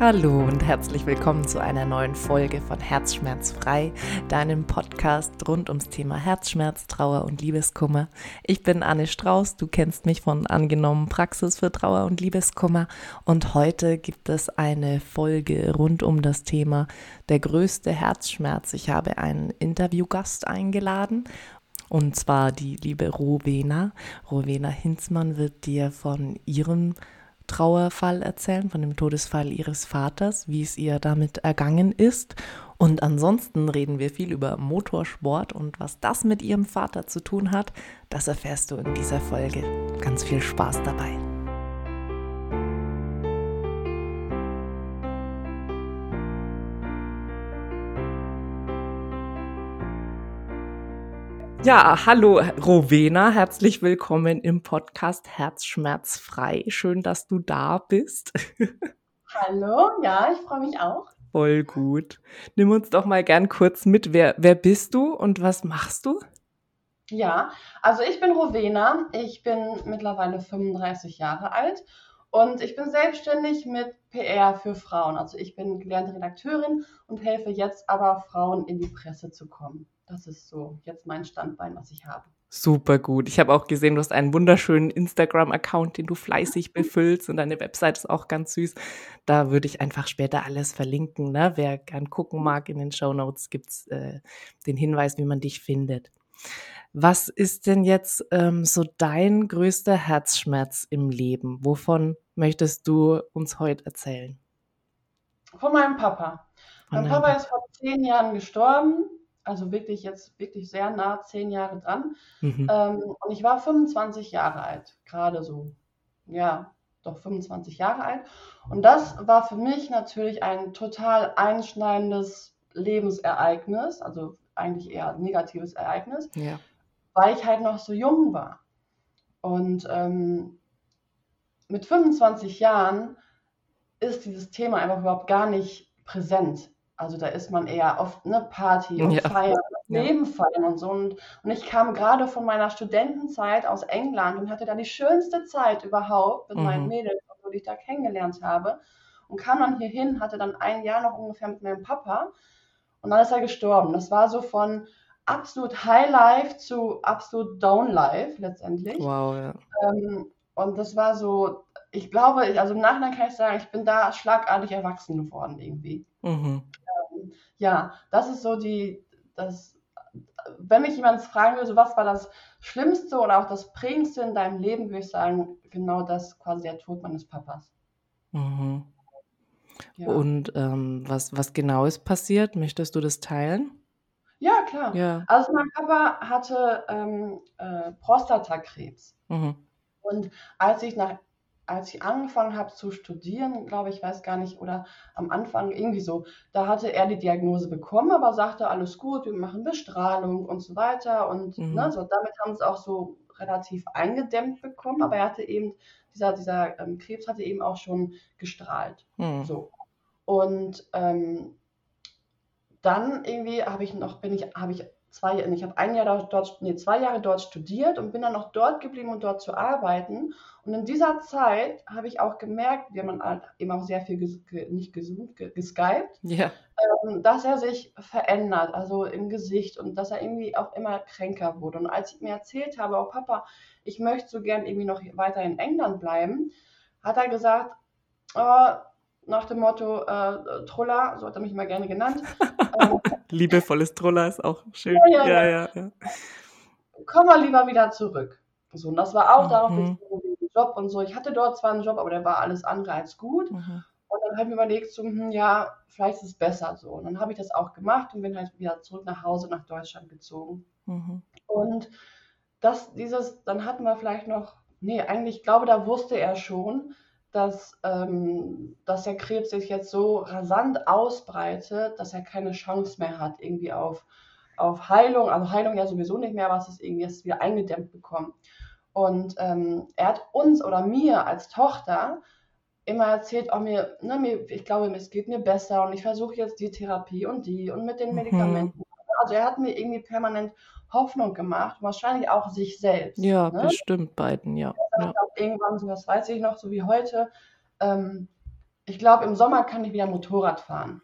Hallo und herzlich willkommen zu einer neuen Folge von Herzschmerzfrei, deinem Podcast rund ums Thema Herzschmerz, Trauer und Liebeskummer. Ich bin Anne Strauß, du kennst mich von angenommen Praxis für Trauer und Liebeskummer und heute gibt es eine Folge rund um das Thema der größte Herzschmerz. Ich habe einen Interviewgast eingeladen und zwar die liebe Rowena. Rowena Hinzmann wird dir von ihrem Trauerfall erzählen, von dem Todesfall ihres Vaters, wie es ihr damit ergangen ist. Und ansonsten reden wir viel über Motorsport und was das mit ihrem Vater zu tun hat, das erfährst du in dieser Folge. Ganz viel Spaß dabei. Ja, hallo Rowena, herzlich willkommen im Podcast Herzschmerzfrei. Schön, dass du da bist. Hallo, ja, ich freue mich auch. Voll gut. Nimm uns doch mal gern kurz mit. Wer, wer bist du und was machst du? Ja, also ich bin Rowena. Ich bin mittlerweile 35 Jahre alt und ich bin selbstständig mit PR für Frauen. Also ich bin gelernte Redakteurin und helfe jetzt aber Frauen in die Presse zu kommen. Das ist so jetzt mein Standbein, was ich habe. Super gut. Ich habe auch gesehen, du hast einen wunderschönen Instagram-Account, den du fleißig befüllst und deine Website ist auch ganz süß. Da würde ich einfach später alles verlinken. Ne? Wer gern gucken mag, in den Show Notes gibt es äh, den Hinweis, wie man dich findet. Was ist denn jetzt ähm, so dein größter Herzschmerz im Leben? Wovon möchtest du uns heute erzählen? Von meinem Papa. Von mein Papa ist vor zehn Jahren gestorben also wirklich jetzt wirklich sehr nah, zehn Jahre dran. Mhm. Ähm, und ich war 25 Jahre alt, gerade so, ja, doch 25 Jahre alt. Und das war für mich natürlich ein total einschneidendes Lebensereignis, also eigentlich eher ein negatives Ereignis, ja. weil ich halt noch so jung war. Und ähm, mit 25 Jahren ist dieses Thema einfach überhaupt gar nicht präsent. Also da ist man eher oft eine Party und ja. Feiern, Leben feiern und so. Und, und ich kam gerade von meiner Studentenzeit aus England und hatte da die schönste Zeit überhaupt mit mhm. meinen Mädels, die ich da kennengelernt habe. Und kam dann hier hin, hatte dann ein Jahr noch ungefähr mit meinem Papa. Und dann ist er gestorben. Das war so von absolut High Life zu absolut Down Life letztendlich. Wow, ja. Ähm, und das war so, ich glaube, also im Nachhinein kann ich sagen, ich bin da schlagartig erwachsen geworden irgendwie. Mhm ja, das ist so die, das, wenn mich jemand fragen würde, so was war das Schlimmste oder auch das Prägendste in deinem Leben, würde ich sagen, genau das quasi der Tod meines Papas. Mhm. Ja. Und ähm, was, was genau ist passiert? Möchtest du das teilen? Ja, klar. Ja. Also mein Papa hatte ähm, äh, Prostatakrebs. Mhm. Und als ich nach als ich angefangen habe zu studieren, glaube ich, weiß gar nicht, oder am Anfang irgendwie so, da hatte er die Diagnose bekommen, aber sagte, alles gut, wir machen Bestrahlung und so weiter. Und mhm. ne, so, damit haben sie es auch so relativ eingedämmt bekommen, aber er hatte eben, dieser, dieser ähm, Krebs hatte eben auch schon gestrahlt. Mhm. So. Und ähm, dann irgendwie habe ich noch, bin ich, habe ich zwei, ich habe ein Jahr dort, nee, zwei Jahre dort studiert und bin dann noch dort geblieben, um dort zu arbeiten. Und in dieser Zeit habe ich auch gemerkt, wir haben halt eben auch sehr viel ges nicht gesund, geskypt, ja. ähm, dass er sich verändert, also im Gesicht und dass er irgendwie auch immer kränker wurde. Und als ich mir erzählt habe, oh Papa, ich möchte so gern irgendwie noch weiter in England bleiben, hat er gesagt, oh, nach dem Motto äh, Troller, so hat er mich immer gerne genannt. ähm, Liebevolles Troller ist auch schön. Ja, ja, ja. ja, Komm mal lieber wieder zurück. So, und das war auch mhm. darauf bezogen, Job und so. Ich hatte dort zwar einen Job, aber der war alles andere als gut. Mhm. Und dann habe ich mir überlegt, so, hm, ja, vielleicht ist es besser so. Und dann habe ich das auch gemacht und bin halt wieder zurück nach Hause, nach Deutschland gezogen. Mhm. Und das, dieses, dann hatten wir vielleicht noch, nee, eigentlich, ich glaube, da wusste er schon, dass, ähm, dass der Krebs sich jetzt so rasant ausbreitet, dass er keine Chance mehr hat, irgendwie auf, auf Heilung, also Heilung ja sowieso nicht mehr, was es irgendwie jetzt wieder eingedämmt bekommt. Und ähm, er hat uns oder mir als Tochter immer erzählt, oh, mir, ne, mir, ich glaube, es geht mir besser und ich versuche jetzt die Therapie und die und mit den mhm. Medikamenten. Mhm. Also er hat mir irgendwie permanent Hoffnung gemacht, wahrscheinlich auch sich selbst. Ja, ne? bestimmt beiden, ja. ja. Irgendwann, so das weiß ich noch, so wie heute, ähm, ich glaube, im Sommer kann ich wieder Motorrad fahren.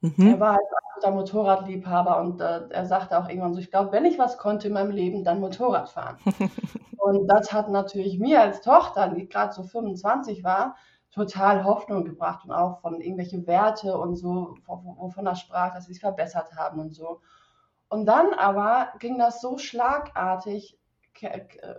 Mhm. Er war halt ein guter Motorradliebhaber und äh, er sagte auch irgendwann so, ich glaube, wenn ich was konnte in meinem Leben, dann Motorrad fahren. und das hat natürlich mir als Tochter, die gerade so 25 war, total Hoffnung gebracht und auch von irgendwelche Werte und so, wovon er sprach, dass sie sich verbessert haben und so. Und dann aber ging das so schlagartig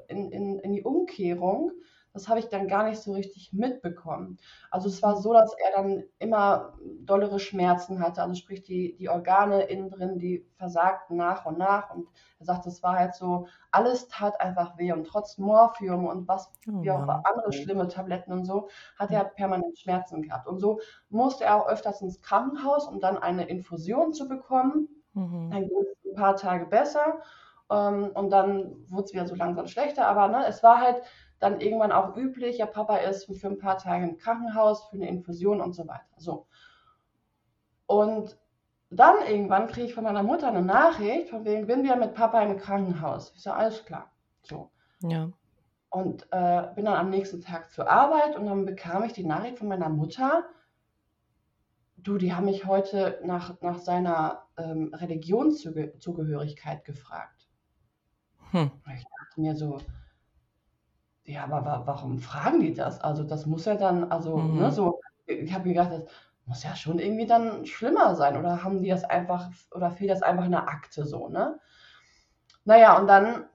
in, in, in die Umkehrung, das habe ich dann gar nicht so richtig mitbekommen. Also es war so, dass er dann immer dollere Schmerzen hatte, also sprich die, die Organe innen drin, die versagten nach und nach und er sagt, es war halt so, alles tat einfach weh und trotz Morphium und was, oh, wie auch andere schlimme Tabletten und so, hat er permanent Schmerzen gehabt. Und so musste er auch öfters ins Krankenhaus, um dann eine Infusion zu bekommen. Mhm. Dann ging es ein paar Tage besser ähm, und dann wurde es wieder so langsam schlechter, aber ne, es war halt dann irgendwann auch üblich, ja, Papa ist für ein paar Tage im Krankenhaus, für eine Infusion und so weiter. So. Und dann irgendwann kriege ich von meiner Mutter eine Nachricht, von wegen, bin wir mit Papa im Krankenhaus. Ich so, alles klar. So. Ja. Und äh, bin dann am nächsten Tag zur Arbeit und dann bekam ich die Nachricht von meiner Mutter, du, die haben mich heute nach, nach seiner ähm, Religionszugehörigkeit gefragt. Hm. Ich dachte mir so, ja, aber wa warum fragen die das? Also das muss ja dann, also, ne, mhm. ne, so, ich habe mir gedacht, das muss ja schon irgendwie dann schlimmer sein. Oder haben die das einfach, oder fehlt das einfach in der Akte so, ne? Naja, und dann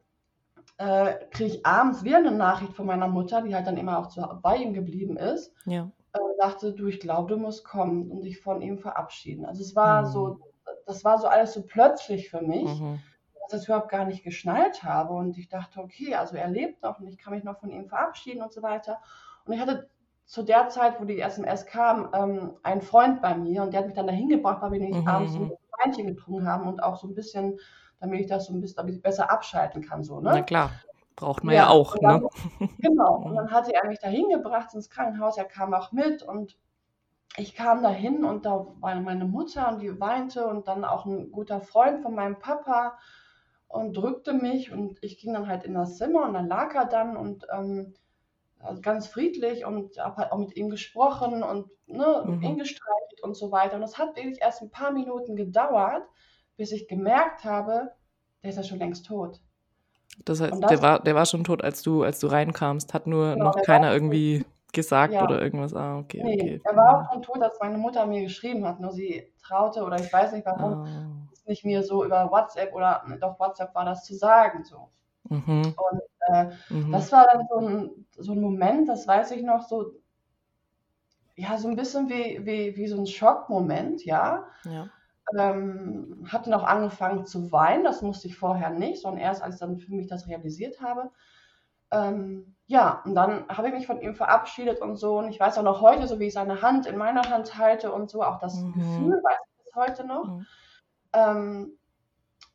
äh, kriege ich abends wieder eine Nachricht von meiner Mutter, die halt dann immer auch zu, bei ihm geblieben ist. Ja. Äh, sagte, du, ich glaube, du musst kommen und dich von ihm verabschieden. Also es war mhm. so, das war so alles so plötzlich für mich. Mhm das überhaupt gar nicht geschnallt habe. Und ich dachte, okay, also er lebt noch und ich kann mich noch von ihm verabschieden und so weiter. Und ich hatte zu der Zeit, wo die SMS kam, ähm, einen Freund bei mir und der hat mich dann dahin gebracht, weil wir nicht mhm. abends ein Weinchen getrunken haben und auch so ein bisschen, damit ich das so ein bisschen, damit ich besser abschalten kann. So, ne? Na klar. Braucht man ja, ja auch, dann, ne? Genau. Und dann hatte er mich dahin gebracht ins Krankenhaus. Er kam auch mit und ich kam dahin und da war meine Mutter und die weinte und dann auch ein guter Freund von meinem Papa und drückte mich und ich ging dann halt in das Zimmer und dann lag er dann und ähm, also ganz friedlich und habe halt auch mit ihm gesprochen und ne, mhm. ihn gestreichelt und so weiter. Und es hat wirklich erst ein paar Minuten gedauert, bis ich gemerkt habe, der ist ja schon längst tot. Das heißt, das, der, war, der war schon tot, als du, als du reinkamst, hat nur genau, noch keiner irgendwie gesagt ja. oder irgendwas. Ah, okay, nee, okay. Er war auch schon tot, als meine Mutter mir geschrieben hat. Nur sie traute oder ich weiß nicht warum, es nicht mir so über WhatsApp oder doch WhatsApp war das zu sagen. So. Mhm. Und äh, mhm. das war dann so ein, so ein Moment, das weiß ich noch, so, ja, so ein bisschen wie, wie, wie so ein Schockmoment, ja. ja. Ähm, hatte noch angefangen zu weinen, das musste ich vorher nicht, sondern erst als ich dann für mich das realisiert habe. Ähm, ja, und dann habe ich mich von ihm verabschiedet und so. Und ich weiß auch noch heute, so wie ich seine Hand in meiner Hand halte und so, auch das mhm. Gefühl weiß ich bis heute noch. Mhm. Ähm,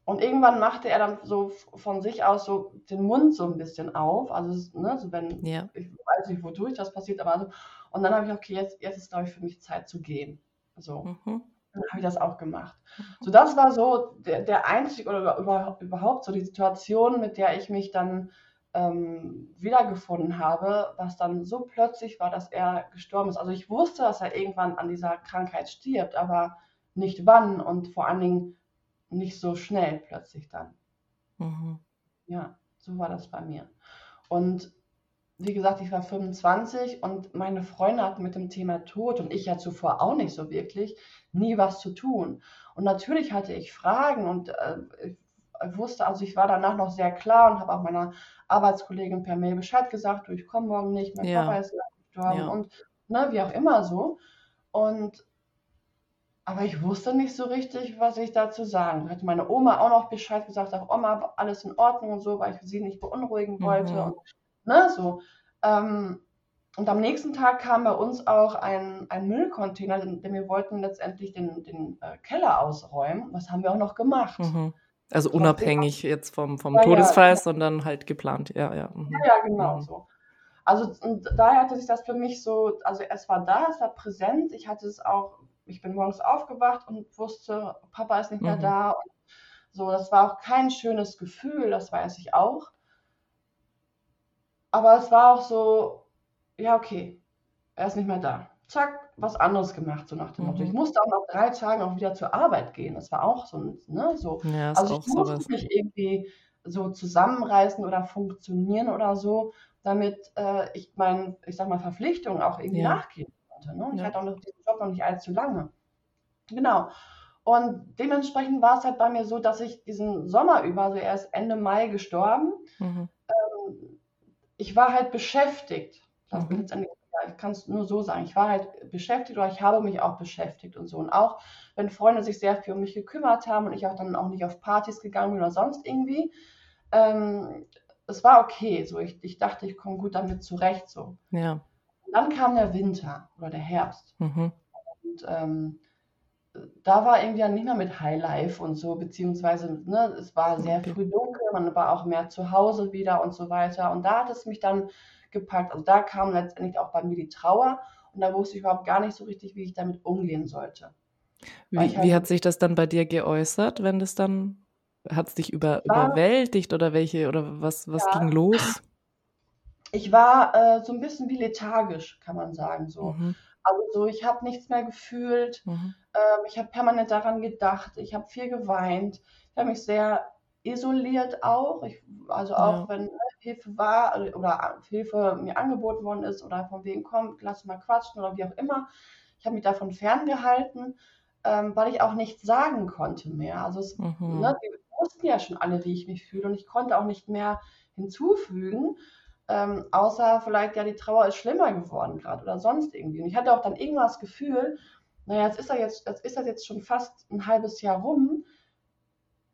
und irgendwann machte er dann so von sich aus so den Mund so ein bisschen auf. Also, ne, so wenn, ja. ich weiß nicht, wodurch das passiert, aber so. Und dann habe ich, okay, jetzt, jetzt ist, glaube ich, für mich Zeit zu gehen. So. Mhm. Dann habe ich das auch gemacht. Mhm. So, das war so der, der einzige oder über, überhaupt so die Situation, mit der ich mich dann ähm, wiedergefunden habe, was dann so plötzlich war, dass er gestorben ist. Also ich wusste, dass er irgendwann an dieser Krankheit stirbt, aber nicht wann und vor allen Dingen nicht so schnell plötzlich dann. Mhm. Ja, so war das bei mir. Und wie gesagt, ich war 25 und meine Freunde hatten mit dem Thema Tod und ich ja zuvor auch nicht so wirklich nie was zu tun. Und natürlich hatte ich Fragen und äh, wusste, also ich war danach noch sehr klar und habe auch meiner Arbeitskollegin per Mail Bescheid gesagt, du, ich komme morgen nicht, mein ja. Papa ist gestorben ja. und ne, wie auch immer so. Und aber ich wusste nicht so richtig, was ich dazu sagen. Hat meine Oma auch noch Bescheid gesagt, auch Oma, alles in Ordnung und so, weil ich sie nicht beunruhigen wollte. Mhm. Und, ne, so. Ähm, und am nächsten Tag kam bei uns auch ein, ein Müllcontainer, denn, wir wollten letztendlich den, den äh, Keller ausräumen. Das haben wir auch noch gemacht. Mhm. Also unabhängig jetzt vom, vom ja, Todesfall, ja. sondern halt geplant, ja, ja. Mhm. Ja, genau mhm. so. Also daher hatte sich das für mich so, also es war da, es war präsent. Ich hatte es auch, ich bin morgens aufgewacht und wusste, Papa ist nicht mehr mhm. da. Und so, das war auch kein schönes Gefühl, das weiß ich auch. Aber es war auch so, ja, okay, er ist nicht mehr da. zack, was anderes gemacht, so nach dem Motto. Ich mhm. musste auch nach drei Tagen auch wieder zur Arbeit gehen. Das war auch so, ne, so. Ja, also ich musste sowas. mich irgendwie so zusammenreißen oder funktionieren oder so, damit äh, ich meinen, ich sag mal, Verpflichtungen auch irgendwie ja. nachgehen konnte. Ne? Ich ja. hatte auch noch diesen Job noch nicht allzu lange. Genau. Und dementsprechend war es halt bei mir so, dass ich diesen Sommer über, also erst Ende Mai gestorben, mhm. ähm, ich war halt beschäftigt. Das mhm. letztendlich ich kann es nur so sagen, ich war halt beschäftigt oder ich habe mich auch beschäftigt und so. Und auch wenn Freunde sich sehr viel um mich gekümmert haben und ich auch dann auch nicht auf Partys gegangen bin oder sonst irgendwie, ähm, es war okay. So, ich, ich dachte, ich komme gut damit zurecht. So. Ja. Und dann kam der Winter oder der Herbst. Mhm. Und ähm, da war irgendwie dann nicht mehr mit Highlife und so, beziehungsweise ne, es war sehr früh dunkel, man war auch mehr zu Hause wieder und so weiter. Und da hat es mich dann gepackt. Also da kam letztendlich auch bei mir die Trauer und da wusste ich überhaupt gar nicht so richtig, wie ich damit umgehen sollte. Wie, halt, wie hat sich das dann bei dir geäußert, wenn das dann, hat es dich über, war, überwältigt oder welche, oder was, was ja, ging los? Ich war äh, so ein bisschen wie lethargisch, kann man sagen, so. Mhm. Also so, ich habe nichts mehr gefühlt, mhm. ähm, ich habe permanent daran gedacht, ich habe viel geweint, ich habe mich sehr isoliert auch. Ich, also auch ja. wenn Hilfe war also, oder Hilfe mir angeboten worden ist oder von wegen kommt, lass mal quatschen oder wie auch immer. Ich habe mich davon ferngehalten, ähm, weil ich auch nichts sagen konnte mehr. Also es, mhm. ne, die wussten ja schon alle, wie ich mich fühle und ich konnte auch nicht mehr hinzufügen. Ähm, außer vielleicht, ja, die Trauer ist schlimmer geworden gerade oder sonst irgendwie. Und ich hatte auch dann irgendwas Gefühl, naja, jetzt ist, er jetzt, jetzt ist das jetzt schon fast ein halbes Jahr rum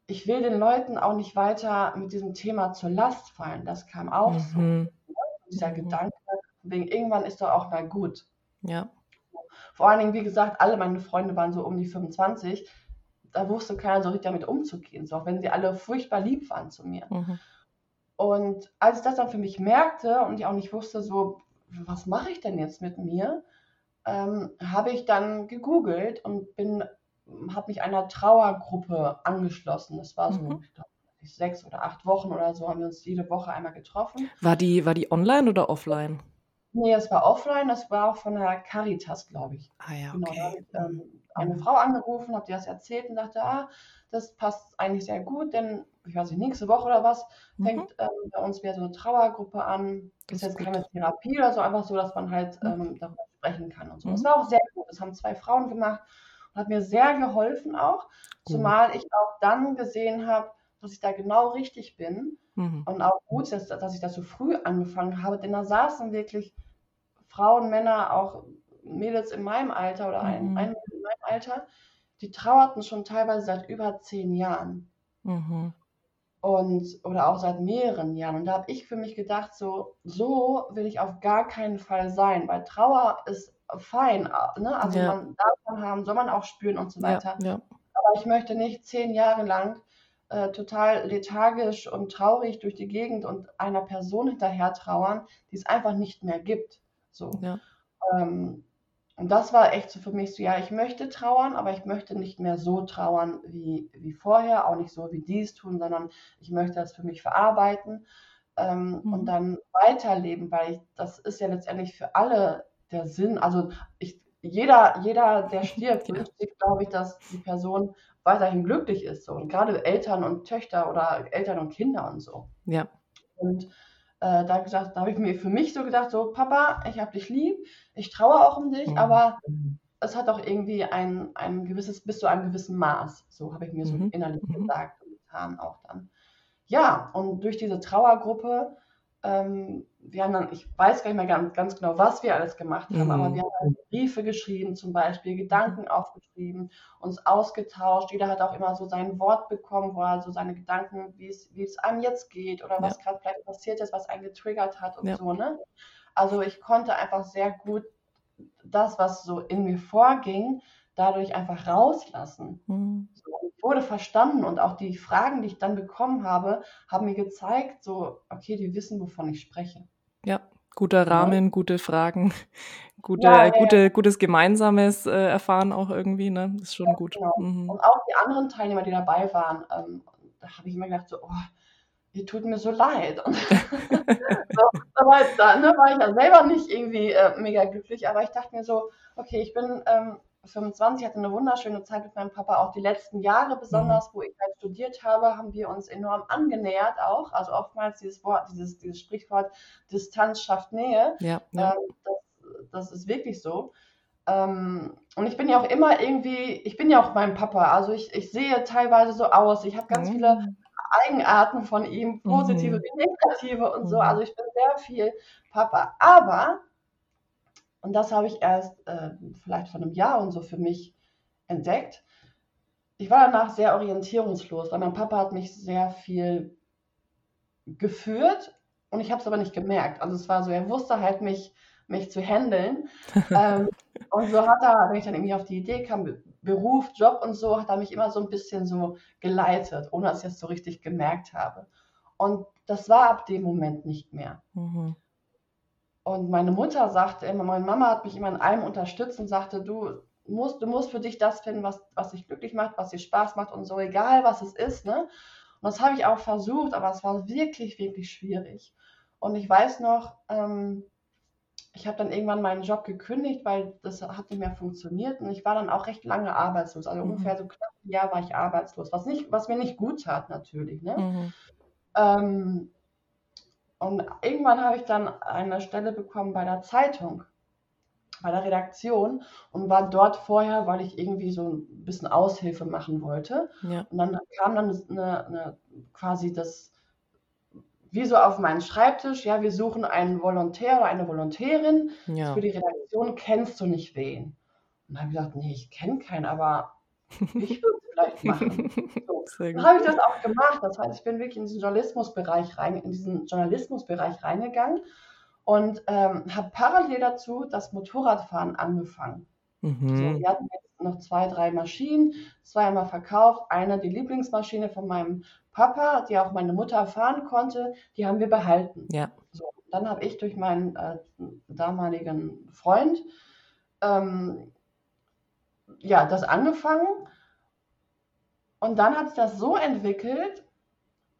ich will den Leuten auch nicht weiter mit diesem Thema zur Last fallen. Das kam auch mhm. so. Dieser mhm. Gedanke, wegen irgendwann ist doch auch mal gut. Ja. Vor allen Dingen, wie gesagt, alle meine Freunde waren so um die 25. Da wusste keiner so richtig damit umzugehen, so auch wenn sie alle furchtbar lieb waren zu mir. Mhm. Und als ich das dann für mich merkte und ich auch nicht wusste, so, was mache ich denn jetzt mit mir, ähm, habe ich dann gegoogelt und bin habe mich einer Trauergruppe angeschlossen. Das war so, mhm. ich glaube, sechs oder acht Wochen oder so haben wir uns jede Woche einmal getroffen. War die, war die online oder offline? Nee, es war offline, das war auch von der Caritas, glaube ich. Ah ja, okay. Genau, da habe ich ähm, eine mhm. Frau angerufen, habe dir das erzählt und dachte, ah, das passt eigentlich sehr gut, denn ich weiß nicht, nächste Woche oder was, mhm. fängt ähm, bei uns wieder so eine Trauergruppe an. Das ist jetzt gut. keine Therapie oder so, einfach so, dass man halt mhm. ähm, darüber sprechen kann und so. Das mhm. war auch sehr gut. Das haben zwei Frauen gemacht hat mir sehr geholfen auch, zumal ich auch dann gesehen habe, dass ich da genau richtig bin mhm. und auch gut, dass, dass ich das so früh angefangen habe, denn da saßen wirklich Frauen, Männer, auch Mädels in meinem Alter oder ein, mhm. ein in meinem Alter, die trauerten schon teilweise seit über zehn Jahren. Mhm. Und, oder auch seit mehreren Jahren. Und da habe ich für mich gedacht, so, so will ich auf gar keinen Fall sein, weil Trauer ist fein. Ne? Also ja. man darf man haben, soll man auch spüren und so weiter. Ja, ja. Aber ich möchte nicht zehn Jahre lang äh, total lethargisch und traurig durch die Gegend und einer Person hinterher trauern, die es einfach nicht mehr gibt. So. Ähm, und das war echt so für mich so, ja, ich möchte trauern, aber ich möchte nicht mehr so trauern wie, wie vorher, auch nicht so wie die es tun, sondern ich möchte das für mich verarbeiten ähm, mhm. und dann weiterleben, weil ich, das ist ja letztendlich für alle der Sinn. Also ich, jeder, jeder, der stirbt, sich, glaube ich, dass die Person weiterhin glücklich ist. So. Und gerade Eltern und Töchter oder Eltern und Kinder und so. Ja. Und äh, da, gesagt, da habe ich mir für mich so gedacht, so Papa, ich habe dich lieb, ich traue auch um dich, mhm. aber es hat auch irgendwie ein, ein gewisses, bis zu einem gewissen Maß. So habe ich mir so mhm. innerlich mhm. gesagt und getan auch dann. Ja, und durch diese Trauergruppe ähm, wir haben dann, ich weiß gar nicht mehr ganz, ganz genau, was wir alles gemacht haben, mhm. aber wir haben halt Briefe geschrieben, zum Beispiel Gedanken aufgeschrieben, uns ausgetauscht. Jeder hat auch immer so sein Wort bekommen, wo er so seine Gedanken, wie es, wie es einem jetzt geht oder was ja. gerade vielleicht passiert ist, was einen getriggert hat und ja. so, ne? Also ich konnte einfach sehr gut das, was so in mir vorging, dadurch einfach rauslassen. Mhm. So, ich wurde verstanden und auch die Fragen, die ich dann bekommen habe, haben mir gezeigt, so, okay, die wissen, wovon ich spreche. Guter Rahmen, ja. gute Fragen, gute, ja, gute, gutes gemeinsames äh, Erfahren auch irgendwie, ne? Das ist schon gut. Genau. Mhm. Und auch die anderen Teilnehmer, die dabei waren, ähm, da habe ich immer gedacht, so, oh, die tut mir so leid. Und so, aber da ne, war ich ja selber nicht irgendwie äh, mega glücklich, aber ich dachte mir so, okay, ich bin ähm, 25, hatte eine wunderschöne Zeit mit meinem Papa, auch die letzten Jahre besonders, mhm. wo ich halt studiert habe, haben wir uns enorm angenähert auch. Also oftmals dieses Wort, dieses, dieses Sprichwort Distanz schafft Nähe. Ja, ja. Ähm, das, das ist wirklich so. Ähm, und ich bin ja auch immer irgendwie, ich bin ja auch mein Papa, also ich, ich sehe teilweise so aus, ich habe ganz mhm. viele Eigenarten von ihm, positive mhm. wie negative und so. Mhm. Also ich bin sehr viel Papa. Aber, und das habe ich erst äh, vielleicht vor einem Jahr und so für mich entdeckt, ich war danach sehr orientierungslos, weil mein Papa hat mich sehr viel geführt und ich habe es aber nicht gemerkt. Also es war so, er wusste halt mich, mich zu handeln. ähm, und so hat er, wenn ich dann irgendwie auf die Idee kam, Beruf, Job und so, hat er mich immer so ein bisschen so geleitet, ohne dass ich es so richtig gemerkt habe. Und das war ab dem Moment nicht mehr. Mhm. Und meine Mutter sagte immer, meine Mama hat mich immer in allem unterstützt und sagte, du musst, du musst für dich das finden, was, was dich glücklich macht, was dir Spaß macht und so, egal was es ist. Ne? Und das habe ich auch versucht, aber es war wirklich, wirklich schwierig. Und ich weiß noch, ähm, ich habe dann irgendwann meinen Job gekündigt, weil das hat nicht mehr funktioniert und ich war dann auch recht lange arbeitslos. Also mhm. ungefähr so knapp ein Jahr war ich arbeitslos, was, nicht, was mir nicht gut tat natürlich. Ne? Mhm. Ähm, und irgendwann habe ich dann eine Stelle bekommen bei der Zeitung, bei der Redaktion und war dort vorher, weil ich irgendwie so ein bisschen Aushilfe machen wollte. Ja. Und dann kam dann eine, eine, quasi das wie so auf meinen Schreibtisch, ja, wir suchen einen Volontär oder eine Volontärin ja. für die Redaktion, kennst du nicht wen? Und dann habe ich gesagt, nee, ich kenne keinen, aber ich würde vielleicht machen. So. Habe ich das auch gemacht. Das heißt, ich bin wirklich in diesen Journalismusbereich rein, in diesen Journalismusbereich reingegangen und ähm, habe parallel dazu das Motorradfahren angefangen. Mhm. So, wir hatten jetzt noch zwei, drei Maschinen, zweimal verkauft. Eine, die Lieblingsmaschine von meinem Papa, die auch meine Mutter fahren konnte, die haben wir behalten. Ja. So, dann habe ich durch meinen äh, damaligen Freund ähm, ja, das angefangen. Und dann hat sich das so entwickelt,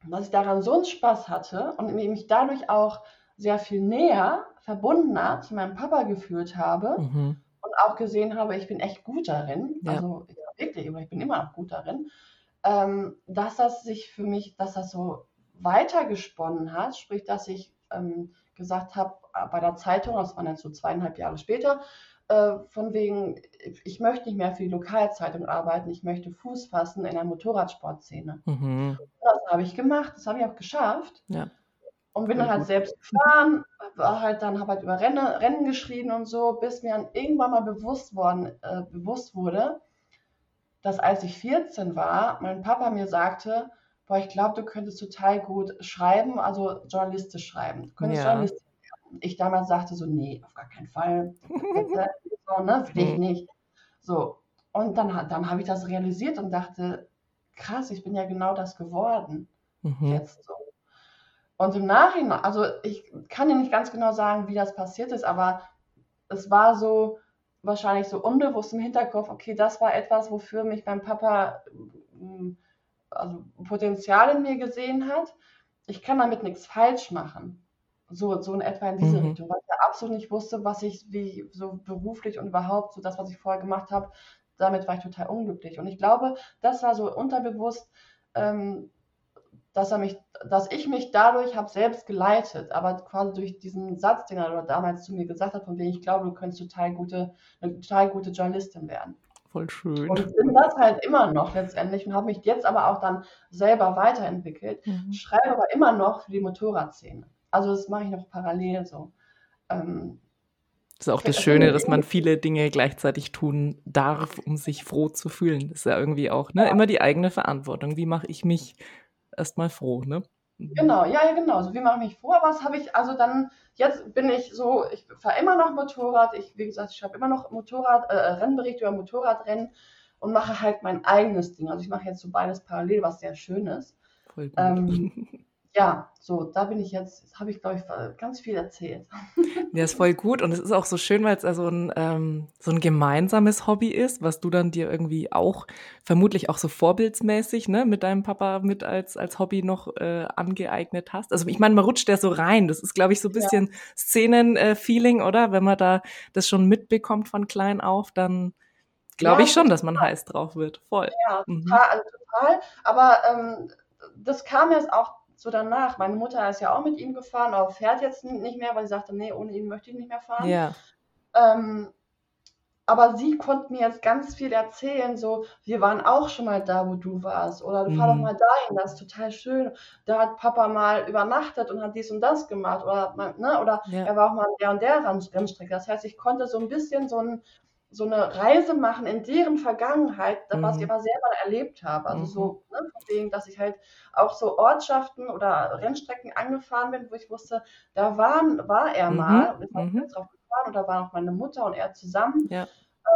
dass ich daran so einen Spaß hatte und mich dadurch auch sehr viel näher, verbundener zu meinem Papa gefühlt habe mhm. und auch gesehen habe, ich bin echt gut darin. Ja. Also ja, wirklich, ich bin immer noch gut darin ähm, dass das sich für mich, dass das so weitergesponnen hat, sprich, dass ich ähm, gesagt habe, bei der Zeitung, das waren jetzt so zweieinhalb Jahre später, äh, von wegen, ich möchte nicht mehr für die Lokalzeitung arbeiten, ich möchte Fuß fassen in der Motorradsportszene. Mhm. Das habe ich gemacht, das habe ich auch geschafft. Ja. Und bin dann halt selbst gefahren, war halt dann, habe halt über Rennen, Rennen geschrieben und so, bis mir dann irgendwann mal bewusst, worden, äh, bewusst wurde, dass als ich 14 war, mein Papa mir sagte, boah, ich glaube, du könntest total gut schreiben, also journalistisch schreiben. Du könntest ja. Journalistisch. Ich damals sagte so, nee, auf gar keinen Fall. so, ne, will ich mhm. nicht. So. Und dann, dann habe ich das realisiert und dachte, krass, ich bin ja genau das geworden. Mhm. Jetzt so. Und im Nachhinein, also ich kann dir nicht ganz genau sagen, wie das passiert ist, aber es war so, wahrscheinlich so unbewusst im Hinterkopf, okay, das war etwas, wofür mich mein Papa mm, also Potenzial in mir gesehen hat. Ich kann damit nichts falsch machen. So, so in etwa in diese mhm. Richtung, weil ich absolut nicht wusste, was ich, wie so beruflich und überhaupt so das, was ich vorher gemacht habe, damit war ich total unglücklich. Und ich glaube, das war so unterbewusst ähm, dass er mich, dass ich mich dadurch habe selbst geleitet, aber quasi durch diesen Satz, den er damals zu mir gesagt hat, von dem ich glaube, du könntest total gute, eine total gute Journalistin werden. Voll schön. Und ich bin das halt immer noch letztendlich und habe mich jetzt aber auch dann selber weiterentwickelt, mhm. schreibe aber immer noch für die Motorradszene. Also das mache ich noch parallel so. Ähm, das ist auch das Schöne, dass man viele Dinge gleichzeitig tun darf, um sich froh zu fühlen. Das ist ja irgendwie auch ne? immer die eigene Verantwortung. Wie mache ich mich erstmal froh, ne? Mhm. Genau, ja, ja, genau. So wie mache ich mich vor, was habe ich, also dann, jetzt bin ich so, ich fahre immer noch Motorrad, ich, wie gesagt, ich schreibe immer noch Motorrad, äh, Rennbericht über Motorradrennen und mache halt mein eigenes Ding. Also ich mache jetzt so beides parallel, was sehr schön ist. Voll gut. Ähm, ja, so, da bin ich jetzt, habe ich, glaube ich, ganz viel erzählt. Ja, ist voll gut und es ist auch so schön, weil es also ein, ähm, so ein gemeinsames Hobby ist, was du dann dir irgendwie auch vermutlich auch so vorbildsmäßig ne, mit deinem Papa mit als, als Hobby noch äh, angeeignet hast. Also ich meine, man rutscht ja so rein. Das ist, glaube ich, so ein bisschen ja. Szenen-Feeling, oder? Wenn man da das schon mitbekommt von klein auf, dann glaube ja, ich schon, dass man heiß drauf wird. Voll. Ja, mhm. total, also total. Aber ähm, das kam jetzt auch so danach. Meine Mutter ist ja auch mit ihm gefahren, aber fährt jetzt nicht mehr, weil sie sagte, nee, ohne ihn möchte ich nicht mehr fahren. Ja. Ähm, aber sie konnte mir jetzt ganz viel erzählen, so, wir waren auch schon mal da, wo du warst, oder du mhm. fahr doch mhm. mal dahin, das ist total schön. Da hat Papa mal übernachtet und hat dies und das gemacht, oder, ne, oder ja. er war auch mal an der und der Rennstrecke. Das heißt, ich konnte so ein bisschen so ein so eine Reise machen in deren Vergangenheit, mhm. was ich aber selber erlebt habe. Also mhm. so, ne, von wegen, dass ich halt auch so Ortschaften oder Rennstrecken angefahren bin, wo ich wusste, da waren, war er mhm. mal und ich bin mhm. drauf gefahren und da war auch meine Mutter und er zusammen. Ja.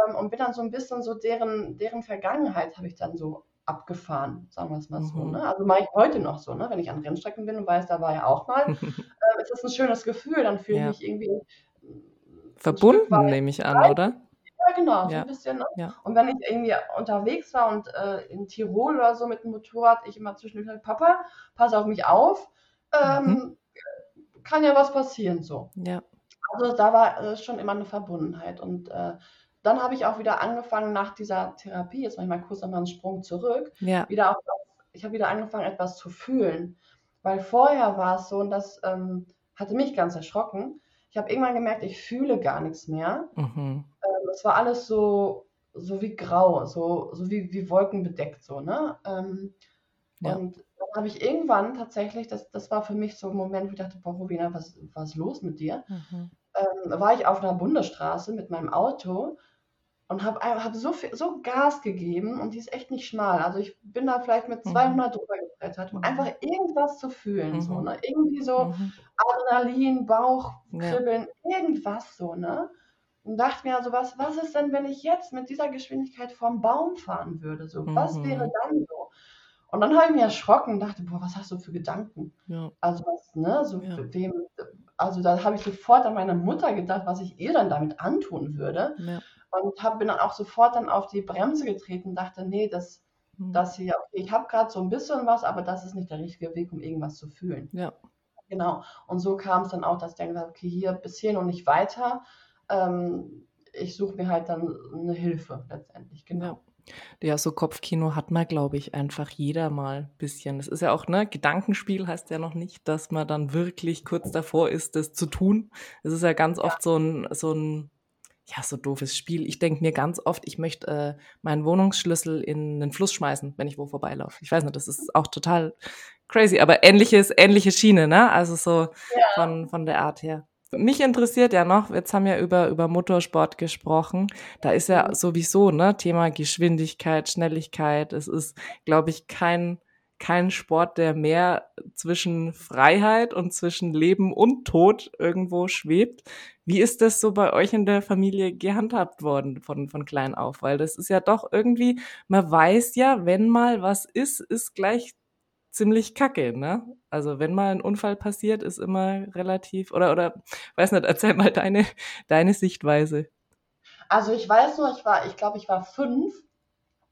Ähm, und bin dann so ein bisschen so deren, deren Vergangenheit habe ich dann so abgefahren, sagen wir es mal so. Ne? Mhm. Also mache ich heute noch so, ne? wenn ich an Rennstrecken bin und weiß, da war er auch mal, äh, ist das ein schönes Gefühl, dann fühle ich ja. mich irgendwie verbunden, nehme ich an, oder? Ja, genau, so ein bisschen. Ne? Ja. Und wenn ich irgendwie unterwegs war und äh, in Tirol oder so mit dem Motorrad, ich immer zwischendurch gesagt, Papa, pass auf mich auf, ähm, mhm. kann ja was passieren so. Ja. Also da war äh, schon immer eine Verbundenheit. Und äh, dann habe ich auch wieder angefangen nach dieser Therapie, jetzt mache ich mal kurz nochmal einen Sprung zurück, ja. wieder auch, ich habe wieder angefangen, etwas zu fühlen. Weil vorher war es so, und das ähm, hatte mich ganz erschrocken, ich habe irgendwann gemerkt, ich fühle gar nichts mehr. Mhm es war alles so, so wie grau, so, so wie, wie Wolken bedeckt, so, ne? Ähm, ja. Und dann habe ich irgendwann tatsächlich, das, das war für mich so ein Moment, wo ich dachte, boah, Rubina, was, was ist los mit dir? Mhm. Ähm, war ich auf einer Bundesstraße mit meinem Auto und habe hab so, so Gas gegeben und die ist echt nicht schmal. Also ich bin da vielleicht mit 200 mhm. drüber gebrettert, um mhm. einfach irgendwas zu fühlen. Mhm. So, ne? Irgendwie so mhm. Adrenalin, Bauch, Kribbeln, ja. irgendwas so, ne? und dachte mir also, was, was ist denn, wenn ich jetzt mit dieser Geschwindigkeit vom Baum fahren würde? So, mhm. was wäre dann so? Und dann habe ich mich erschrocken und dachte, boah, was hast du für Gedanken? Ja. Also was, ne, so ja. wem, also da habe ich sofort an meine Mutter gedacht, was ich ihr dann damit antun würde. Ja. Und hab, bin dann auch sofort dann auf die Bremse getreten und dachte, nee, das, mhm. das hier, okay, ich habe gerade so ein bisschen was, aber das ist nicht der richtige Weg, um irgendwas zu fühlen. Ja. Genau. Und so kam es dann auch, dass ich dann gesagt okay, hier bis hier und nicht weiter ähm, ich suche mir halt dann eine Hilfe letztendlich, genau. Ja. ja so Kopfkino hat man, glaube ich, einfach jeder mal ein bisschen. Das ist ja auch, ne, Gedankenspiel heißt ja noch nicht, dass man dann wirklich kurz davor ist, das zu tun. Es ist ja ganz ja. oft so ein, so ein, ja, so doofes Spiel. Ich denke mir ganz oft, ich möchte äh, meinen Wohnungsschlüssel in den Fluss schmeißen, wenn ich wo vorbeilaufe. Ich weiß nicht, das ist auch total crazy, aber ähnliches, ähnliche Schiene, ne? Also so ja. von, von der Art her. Mich interessiert ja noch, jetzt haben wir über, über Motorsport gesprochen. Da ist ja mhm. sowieso, ne, Thema Geschwindigkeit, Schnelligkeit. Es ist, glaube ich, kein, kein Sport, der mehr zwischen Freiheit und zwischen Leben und Tod irgendwo schwebt. Wie ist das so bei euch in der Familie gehandhabt worden von, von klein auf? Weil das ist ja doch irgendwie, man weiß ja, wenn mal was ist, ist gleich ziemlich kacke, ne? Also wenn mal ein Unfall passiert, ist immer relativ, oder, oder, weiß nicht, erzähl mal deine, deine Sichtweise. Also ich weiß nur, ich war, ich glaube, ich war fünf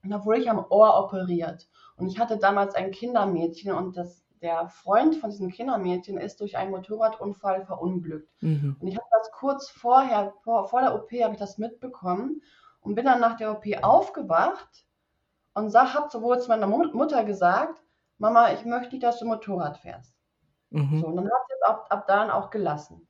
und da wurde ich am Ohr operiert. Und ich hatte damals ein Kindermädchen und das, der Freund von diesem Kindermädchen ist durch einen Motorradunfall verunglückt. Mhm. Und ich habe das kurz vorher, vor, vor der OP, habe ich das mitbekommen und bin dann nach der OP aufgewacht und habe sowohl zu meiner Mutter gesagt, Mama, ich möchte nicht, dass du Motorrad fährst. Mhm. So, und dann hat sie es ab, ab dann auch gelassen.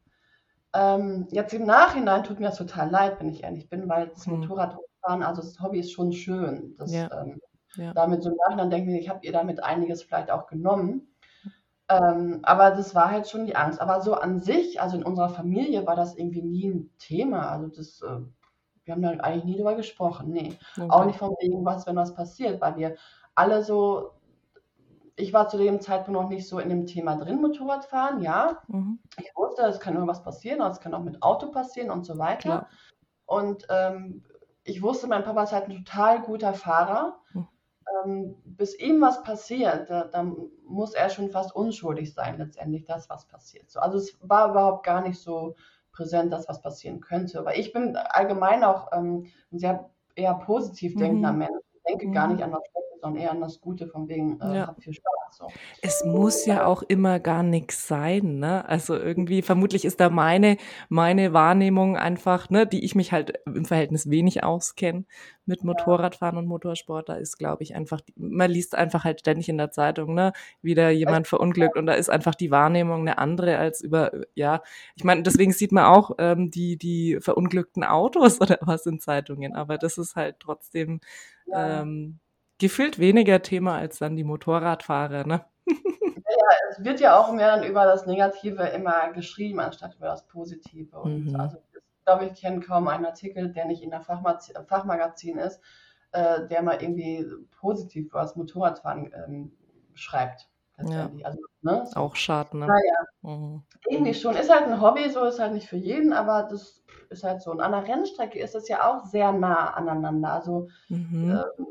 Ähm, jetzt im Nachhinein tut mir das total leid, wenn ich ehrlich bin, weil das mhm. Motorradfahren, also das Hobby ist schon schön. Das, ja. Ähm, ja. Damit so im Nachhinein denke ich, ich habe ihr damit einiges vielleicht auch genommen. Ähm, aber das war halt schon die Angst. Aber so an sich, also in unserer Familie war das irgendwie nie ein Thema. Also das, äh, wir haben da eigentlich nie drüber gesprochen. Nee. Okay. Auch nicht von wegen, was, wenn was passiert, weil wir alle so ich war zu dem Zeitpunkt noch nicht so in dem Thema drin, Motorradfahren, ja. Mhm. Ich wusste, es kann irgendwas passieren, es kann auch mit Auto passieren und so weiter. Klar. Und ähm, ich wusste, mein Papa ist halt ein total guter Fahrer. Mhm. Ähm, bis ihm was passiert, da, dann muss er schon fast unschuldig sein, letztendlich, das, was passiert. So, also es war überhaupt gar nicht so präsent, dass was passieren könnte. Aber ich bin allgemein auch ähm, ein sehr eher positiv denkender mhm. Mensch. Ich denke mhm. gar nicht an was sondern eher an das Gute, von wegen, äh, ja. hab viel Spaß. So. Es muss ja auch immer gar nichts sein, ne? Also irgendwie, vermutlich ist da meine, meine Wahrnehmung einfach, ne, die ich mich halt im Verhältnis wenig auskenne mit Motorradfahren und Motorsport, da ist, glaube ich, einfach, man liest einfach halt ständig in der Zeitung, ne, wieder jemand verunglückt und da ist einfach die Wahrnehmung eine andere als über, ja, ich meine, deswegen sieht man auch ähm, die, die verunglückten Autos oder was in Zeitungen, aber das ist halt trotzdem, ähm, gefühlt weniger Thema als dann die Motorradfahrer, ne? Ja, es wird ja auch mehr dann über das Negative immer geschrieben, anstatt über das Positive. Und mhm. also ich glaube, ich kenne kaum einen Artikel, der nicht in der Fachmaz Fachmagazin ist, äh, der mal irgendwie positiv über das Motorradfahren ähm, schreibt. Ja. Also, ne? Auch schade, ne? Naja, mhm. irgendwie schon. Ist halt ein Hobby, so ist halt nicht für jeden, aber das ist halt so. Und an der Rennstrecke ist es ja auch sehr nah aneinander. Also mhm. äh,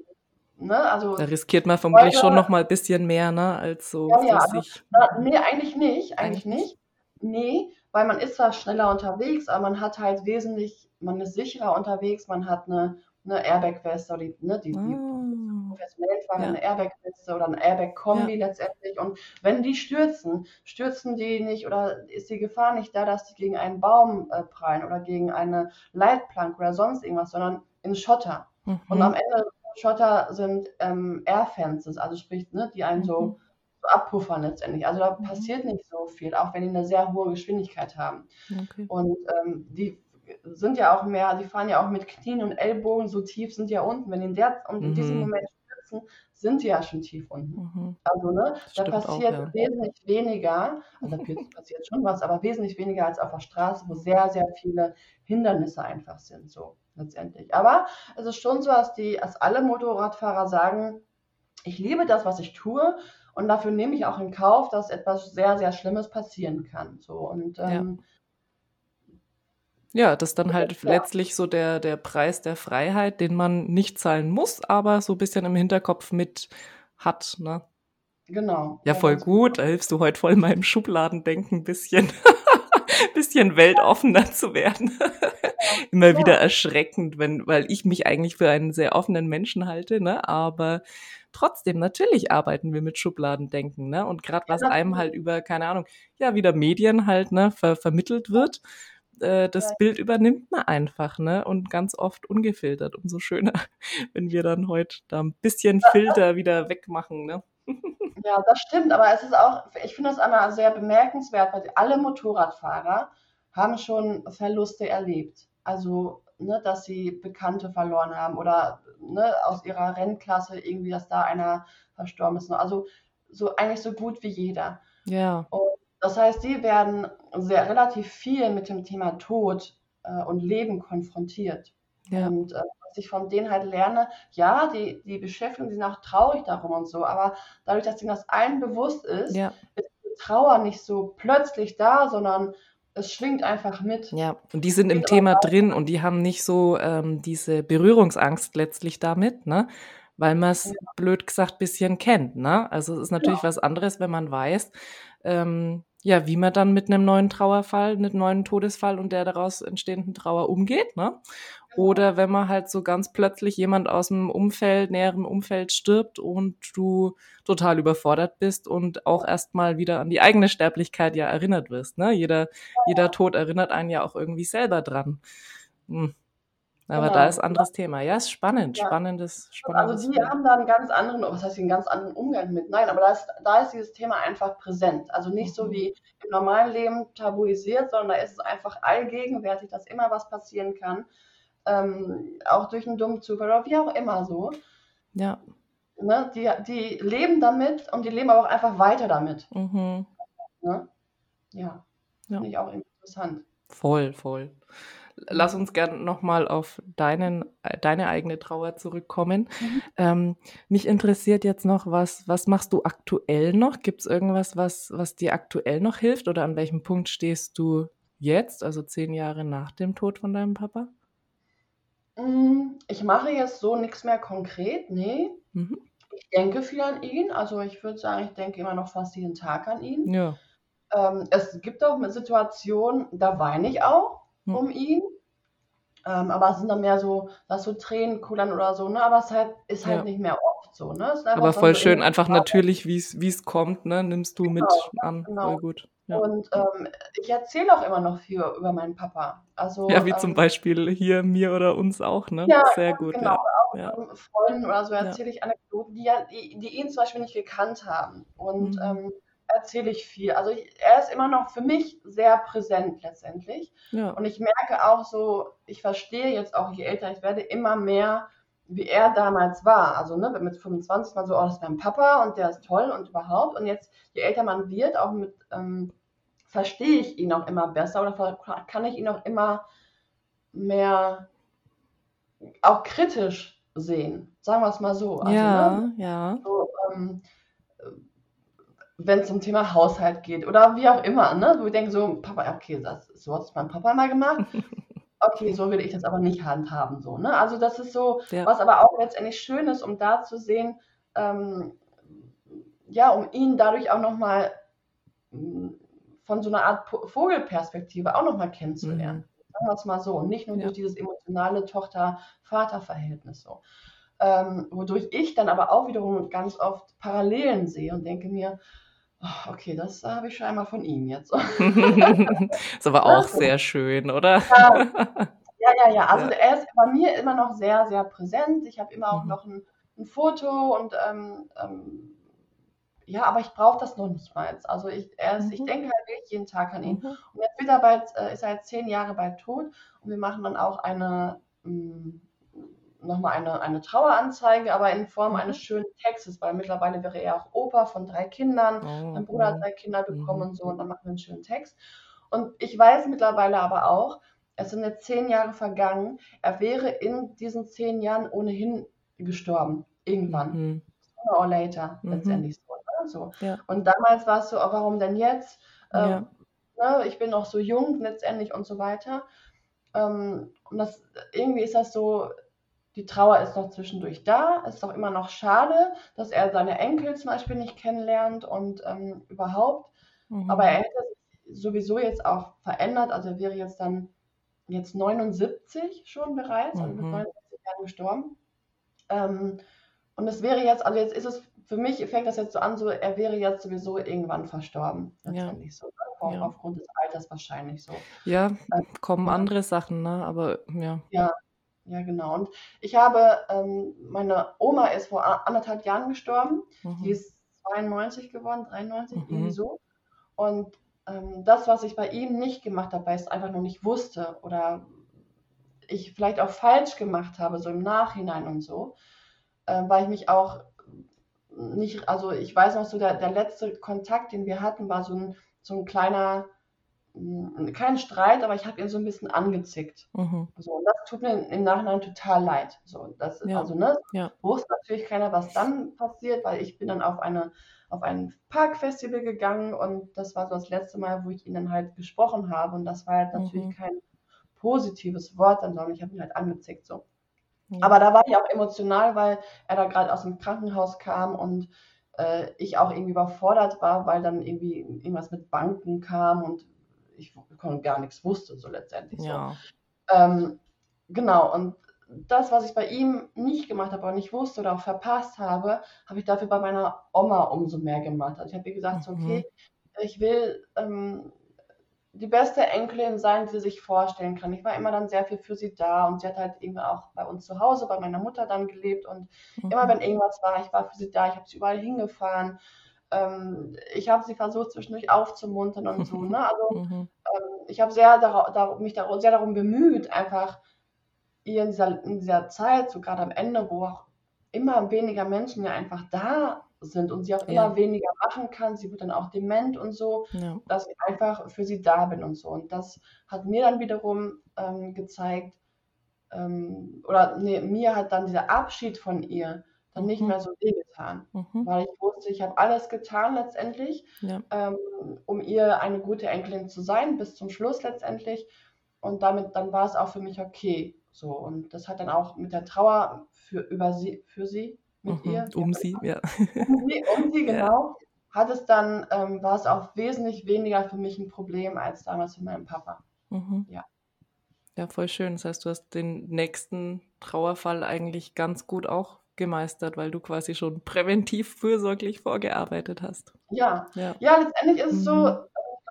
Ne? Also, da riskiert man vermutlich schon noch mal ein bisschen mehr, ne? als so ja, ja, also, na, Nee, eigentlich nicht, eigentlich, eigentlich nicht. Nee, weil man ist zwar schneller unterwegs, aber man hat halt wesentlich, man ist sicherer unterwegs, man hat eine, eine Airbag-Weste oder die, ne, die, oh. die professionellen Fahrer ja. eine Airbag-Weste oder eine Airbag-Kombi ja. letztendlich. Und wenn die stürzen, stürzen die nicht oder ist die Gefahr nicht da, dass die gegen einen Baum äh, prallen oder gegen eine Leitplanke oder sonst irgendwas, sondern in Schotter. Mhm. Und am Ende Schotter sind ähm, Air-Fences, also sprich, ne, die einen so, mhm. so abpuffern letztendlich. Also da mhm. passiert nicht so viel, auch wenn die eine sehr hohe Geschwindigkeit haben. Okay. Und ähm, die sind ja auch mehr, die fahren ja auch mit Knien und Ellbogen so tief, sind ja unten. Wenn die in, der, und in diesem mhm. Moment stürzen, sind die ja schon tief unten. Mhm. Also, ne, da passiert auch, ja. wesentlich weniger, also da passiert schon was, aber wesentlich weniger als auf der Straße, wo sehr, sehr viele Hindernisse einfach sind. So letztendlich. Aber es ist schon so, dass, die, dass alle Motorradfahrer sagen, ich liebe das, was ich tue und dafür nehme ich auch in Kauf, dass etwas sehr, sehr Schlimmes passieren kann. So und ähm, ja. ja. das ist dann halt ja. letztlich so der, der Preis der Freiheit, den man nicht zahlen muss, aber so ein bisschen im Hinterkopf mit hat, ne? Genau. Ja, voll gut. Da hilfst du heute voll meinem Schubladendenken ein bisschen. bisschen weltoffener zu werden. Immer wieder erschreckend, wenn, weil ich mich eigentlich für einen sehr offenen Menschen halte, ne? Aber trotzdem, natürlich arbeiten wir mit Schubladendenken, ne? Und gerade was einem halt über, keine Ahnung, ja, wieder Medien halt, ne, ver vermittelt wird, äh, das. Bild übernimmt man einfach, ne? Und ganz oft ungefiltert. Umso schöner, wenn wir dann heute da ein bisschen Filter wieder wegmachen, ne? Ja, das stimmt, aber es ist auch, ich finde das einmal sehr bemerkenswert, weil alle Motorradfahrer haben schon Verluste erlebt. Also, ne, dass sie Bekannte verloren haben oder ne, aus ihrer Rennklasse irgendwie, dass da einer verstorben ist. Also so eigentlich so gut wie jeder. Ja. Und das heißt, die werden sehr relativ viel mit dem Thema Tod äh, und Leben konfrontiert. Ja. Und äh, was ich von denen halt lerne, ja, die, die beschäftigen sich nach traurig darum und so, aber dadurch, dass ihnen das allen bewusst ist, ja. ist die Trauer nicht so plötzlich da, sondern es schwingt einfach mit. Ja, und die sind im Thema drin und die haben nicht so ähm, diese Berührungsangst letztlich damit, ne? Weil man es ja. blöd gesagt bisschen kennt, ne? Also es ist natürlich ja. was anderes, wenn man weiß, ähm, ja, wie man dann mit einem neuen Trauerfall, mit einem neuen Todesfall und der daraus entstehenden Trauer umgeht, ne? Genau. Oder wenn man halt so ganz plötzlich jemand aus dem Umfeld, näheren Umfeld stirbt und du total überfordert bist und auch erstmal wieder an die eigene Sterblichkeit ja erinnert wirst, ne? Jeder, jeder Tod erinnert einen ja auch irgendwie selber dran. Hm. Aber genau. da ist anderes Thema. Ja, ist spannend, ja. spannendes, spannendes. Also die Thema. haben da einen ganz anderen, was heißt einen ganz anderen Umgang mit. Nein, aber da ist, da ist dieses Thema einfach präsent. Also nicht mhm. so wie im normalen Leben tabuisiert, sondern da ist es einfach allgegenwärtig, dass immer was passieren kann. Ähm, auch durch einen dummen Zufall oder wie auch immer so. Ja. Ne? Die, die leben damit und die leben aber auch einfach weiter damit. Mhm. Ne? Ja. ja. Finde ich auch interessant. Voll, voll lass uns gerne nochmal auf deinen, deine eigene Trauer zurückkommen. Mhm. Ähm, mich interessiert jetzt noch, was, was machst du aktuell noch? Gibt es irgendwas, was, was dir aktuell noch hilft oder an welchem Punkt stehst du jetzt, also zehn Jahre nach dem Tod von deinem Papa? Mm, ich mache jetzt so nichts mehr konkret, nee. Mhm. Ich denke viel an ihn. Also ich würde sagen, ich denke immer noch fast jeden Tag an ihn. Ja. Ähm, es gibt auch Situationen, da weine ich auch hm. um ihn. Ähm, aber es sind dann mehr so, dass so Tränen kullern oder so, ne? Aber es halt, ist halt ja. nicht mehr oft so, ne? aber voll so schön, einfach natürlich, wie es kommt, ne? Nimmst du genau, mit an. Genau. Voll gut. Ja. Und ähm, ich erzähle auch immer noch viel über meinen Papa. Also, ja, wie ähm, zum Beispiel hier mir oder uns auch, ne? Ja, Sehr gut. Genau, ja. auch ja. Freunden oder so erzähle ich Anekdoten, die, die, die, ihn zum Beispiel nicht gekannt haben. Und mhm. Erzähle ich viel. Also ich, er ist immer noch für mich sehr präsent letztendlich. Ja. Und ich merke auch so, ich verstehe jetzt auch, je älter ich werde, immer mehr, wie er damals war. Also ne, mit 25 mal so, oh, das ist mein Papa und der ist toll und überhaupt. Und jetzt, je älter man wird, auch mit, ähm, verstehe ich ihn auch immer besser oder kann ich ihn auch immer mehr auch kritisch sehen. Sagen wir es mal so. Also, ja, ne? ja. So, ähm, wenn es um Thema Haushalt geht oder wie auch immer, ne? Wo ich denke so, Papa, okay, das, so hat es mein Papa mal gemacht. Okay, so will ich das aber nicht handhaben, so, ne? Also das ist so, ja. was aber auch letztendlich schön ist, um da zu sehen, ähm, ja, um ihn dadurch auch nochmal hm, von so einer Art Vogelperspektive auch nochmal kennenzulernen. Mhm. Sagen wir es mal so. Und nicht nur ja. durch dieses emotionale Tochter-Vater-Verhältnis so. Ähm, wodurch ich dann aber auch wiederum ganz oft Parallelen sehe und denke mir, okay, das habe ich schon einmal von ihm jetzt. ist aber auch sehr schön, oder? Ja, ja, ja. ja. Also ja. er ist bei mir immer noch sehr, sehr präsent. Ich habe immer auch mhm. noch ein, ein, Foto und ähm, ähm, ja, aber ich brauche das noch nicht mal. Also ich, ist, mhm. ich denke halt wirklich jeden Tag an ihn. Mhm. Und jetzt wird er bald, äh, ist er jetzt zehn Jahre bald tot und wir machen dann auch eine mh, mm, nochmal eine, eine Traueranzeige, aber in Form mhm. eines schönen Textes, weil mittlerweile wäre er auch Opa von drei Kindern, oh, mein Bruder hat drei Kinder bekommen mhm. und so, und dann machen wir einen schönen Text. Und ich weiß mittlerweile aber auch, es sind jetzt zehn Jahre vergangen, er wäre in diesen zehn Jahren ohnehin gestorben, irgendwann. Mhm. Sooner or later, mhm. letztendlich so. Ne? so. Ja. Und damals war es so, oh, warum denn jetzt? Ähm, ja. ne, ich bin noch so jung letztendlich und so weiter. Ähm, und das, irgendwie ist das so, die Trauer ist noch zwischendurch da. Es ist auch immer noch schade, dass er seine Enkel zum Beispiel nicht kennenlernt und ähm, überhaupt. Mhm. Aber er hätte sich sowieso jetzt auch verändert. Also er wäre jetzt dann jetzt 79 schon bereits, mhm. also mit 79 Jahren gestorben. Ähm, und es wäre jetzt, also jetzt ist es, für mich fängt das jetzt so an, so er wäre jetzt sowieso irgendwann verstorben. Letztendlich ja. so. Auf, ja. Aufgrund des Alters wahrscheinlich so. Ja, ähm, kommen andere Sachen, ne? Aber ja. Ja, ja, genau. Und ich habe, ähm, meine Oma ist vor anderthalb Jahren gestorben. Mhm. Die ist 92 geworden, 93, mhm. irgendwie so. Und ähm, das, was ich bei ihm nicht gemacht habe, weil ich es einfach noch nicht wusste oder ich vielleicht auch falsch gemacht habe, so im Nachhinein und so, äh, weil ich mich auch nicht, also ich weiß noch so, der, der letzte Kontakt, den wir hatten, war so ein, so ein kleiner kein Streit, aber ich habe ihn so ein bisschen angezickt. Mhm. So, und das tut mir im Nachhinein total leid. So, das ja. also, ne, ja. wusste natürlich keiner, was dann passiert, weil ich bin dann auf eine auf ein Parkfestival gegangen und das war so das letzte Mal, wo ich ihn dann halt gesprochen habe und das war halt natürlich mhm. kein positives Wort dann, sondern ich habe ihn halt angezickt so. Ja. Aber da war ich auch emotional, weil er da gerade aus dem Krankenhaus kam und äh, ich auch irgendwie überfordert war, weil dann irgendwie irgendwas mit Banken kam und ich gar nichts wusste, so letztendlich. Ja. So. Ähm, genau, und das, was ich bei ihm nicht gemacht habe oder nicht wusste oder auch verpasst habe, habe ich dafür bei meiner Oma umso mehr gemacht. Also ich habe ihr gesagt, mhm. okay, ich will ähm, die beste Enkelin sein, die sie sich vorstellen kann. Ich war immer dann sehr viel für sie da und sie hat halt eben auch bei uns zu Hause, bei meiner Mutter dann gelebt und mhm. immer wenn irgendwas war, ich war für sie da, ich habe sie überall hingefahren ähm, ich habe sie versucht, zwischendurch aufzumuntern und so. Ne? Also mhm. ähm, ich habe sehr dar mich dar sehr darum bemüht, einfach ihr in dieser, in dieser Zeit, so gerade am Ende, wo auch immer weniger Menschen ja einfach da sind und sie auch immer ja. weniger machen kann, sie wird dann auch dement und so, ja. dass ich einfach für sie da bin und so. Und das hat mir dann wiederum ähm, gezeigt, ähm, oder nee, mir hat dann dieser Abschied von ihr dann nicht mhm. mehr so wehgetan. Mhm. Weil ich wusste, ich habe alles getan letztendlich, ja. ähm, um ihr eine gute Enkelin zu sein, bis zum Schluss letztendlich. Und damit, dann war es auch für mich okay. So. Und das hat dann auch mit der Trauer für, über sie, für sie, mit mhm. ihr. Um sie, ja. Um sie, um sie genau. Ja. Hat es dann, ähm, war es auch wesentlich weniger für mich ein Problem als damals für meinen Papa. Mhm. Ja. Ja, voll schön. Das heißt, du hast den nächsten Trauerfall eigentlich ganz gut auch gemeistert, weil du quasi schon präventiv fürsorglich vorgearbeitet hast. Ja, ja, ja letztendlich ist es so, mhm.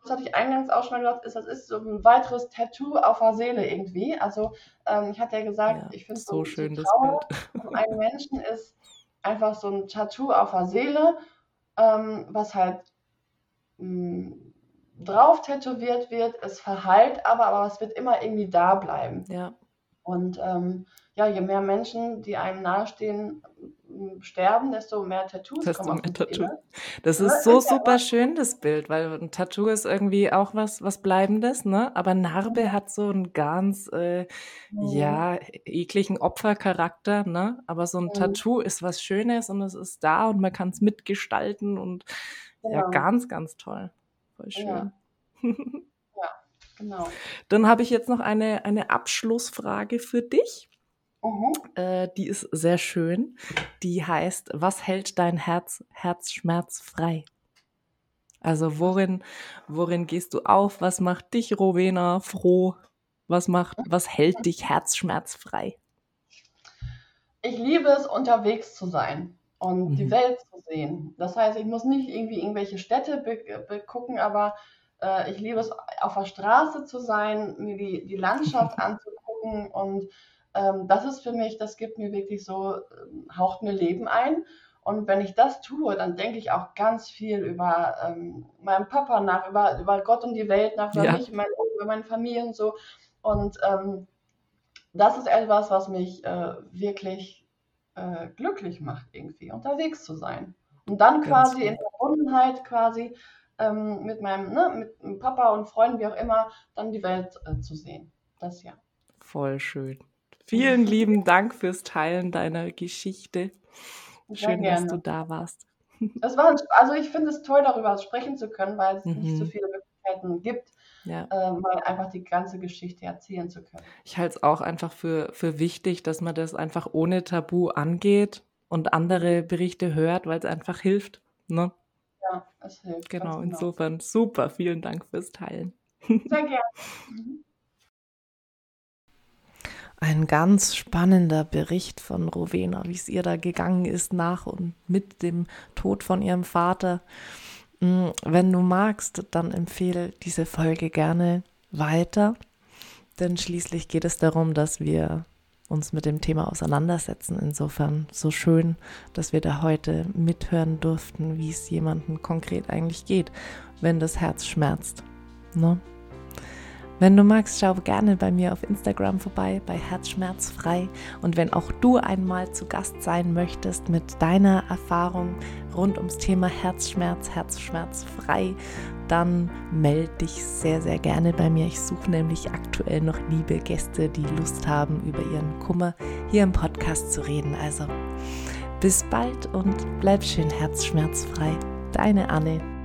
das hatte ich eingangs auch schon mal gesagt, ist, das ist so ein weiteres Tattoo auf der Seele irgendwie. Also ähm, ich hatte ja gesagt, ja, ich finde so, so schön das Bild. einem Menschen ist einfach so ein Tattoo auf der Seele, ähm, was halt mh, mm, drauf tätowiert wird, es verheilt aber, aber es wird immer irgendwie da bleiben. Ja. Und ähm, ja, je mehr Menschen, die einem nahestehen, sterben, desto mehr Tattoos desto kommen mehr Tattoo. Das ist so super schön, das Bild, weil ein Tattoo ist irgendwie auch was, was Bleibendes, ne? Aber Narbe hat so einen ganz, äh, mhm. ja, ekligen Opfercharakter, ne? Aber so ein mhm. Tattoo ist was Schönes und es ist da und man kann es mitgestalten und ja. ja, ganz, ganz toll. Voll schön. Ja. genau. Dann habe ich jetzt noch eine, eine Abschlussfrage für dich. Mhm. Äh, die ist sehr schön. Die heißt, was hält dein Herz herzschmerzfrei? Also worin, worin gehst du auf? Was macht dich, Rowena, froh? Was macht, was hält dich herzschmerzfrei? Ich liebe es, unterwegs zu sein und mhm. die Welt zu sehen. Das heißt, ich muss nicht irgendwie irgendwelche Städte begucken, be aber äh, ich liebe es, auf der Straße zu sein, mir die, die Landschaft anzugucken und ähm, das ist für mich, das gibt mir wirklich so, ähm, haucht mir Leben ein. Und wenn ich das tue, dann denke ich auch ganz viel über ähm, meinen Papa nach, über, über Gott und die Welt nach, über ja. mich, mein, über meine Familie und so. Und ähm, das ist etwas, was mich äh, wirklich äh, glücklich macht, irgendwie unterwegs zu sein. Und dann quasi in Verbundenheit quasi ähm, mit meinem, ne, mit Papa und Freunden, wie auch immer, dann die Welt äh, zu sehen. Das ja. Voll schön. Vielen lieben Dank fürs Teilen deiner Geschichte. Schön, dass du da warst. Das war, also ich finde es toll, darüber sprechen zu können, weil es mhm. nicht so viele Möglichkeiten gibt, ja. äh, mal einfach die ganze Geschichte erzählen zu können. Ich halte es auch einfach für, für wichtig, dass man das einfach ohne Tabu angeht und andere Berichte hört, weil es einfach hilft. Ne? Ja, es hilft. Genau, genau, insofern super. Vielen Dank fürs Teilen. Sehr gerne. Mhm. Ein ganz spannender Bericht von Rowena, wie es ihr da gegangen ist nach und mit dem Tod von ihrem Vater. Mm, wenn du magst, dann empfehle diese Folge gerne weiter, denn schließlich geht es darum, dass wir uns mit dem Thema auseinandersetzen. Insofern so schön, dass wir da heute mithören durften, wie es jemandem konkret eigentlich geht, wenn das Herz schmerzt. Ne? Wenn du magst, schau gerne bei mir auf Instagram vorbei bei Herzschmerzfrei. Und wenn auch du einmal zu Gast sein möchtest mit deiner Erfahrung rund ums Thema Herzschmerz, Herzschmerzfrei, dann melde dich sehr, sehr gerne bei mir. Ich suche nämlich aktuell noch liebe Gäste, die Lust haben, über ihren Kummer hier im Podcast zu reden. Also bis bald und bleib schön herzschmerzfrei. Deine Anne.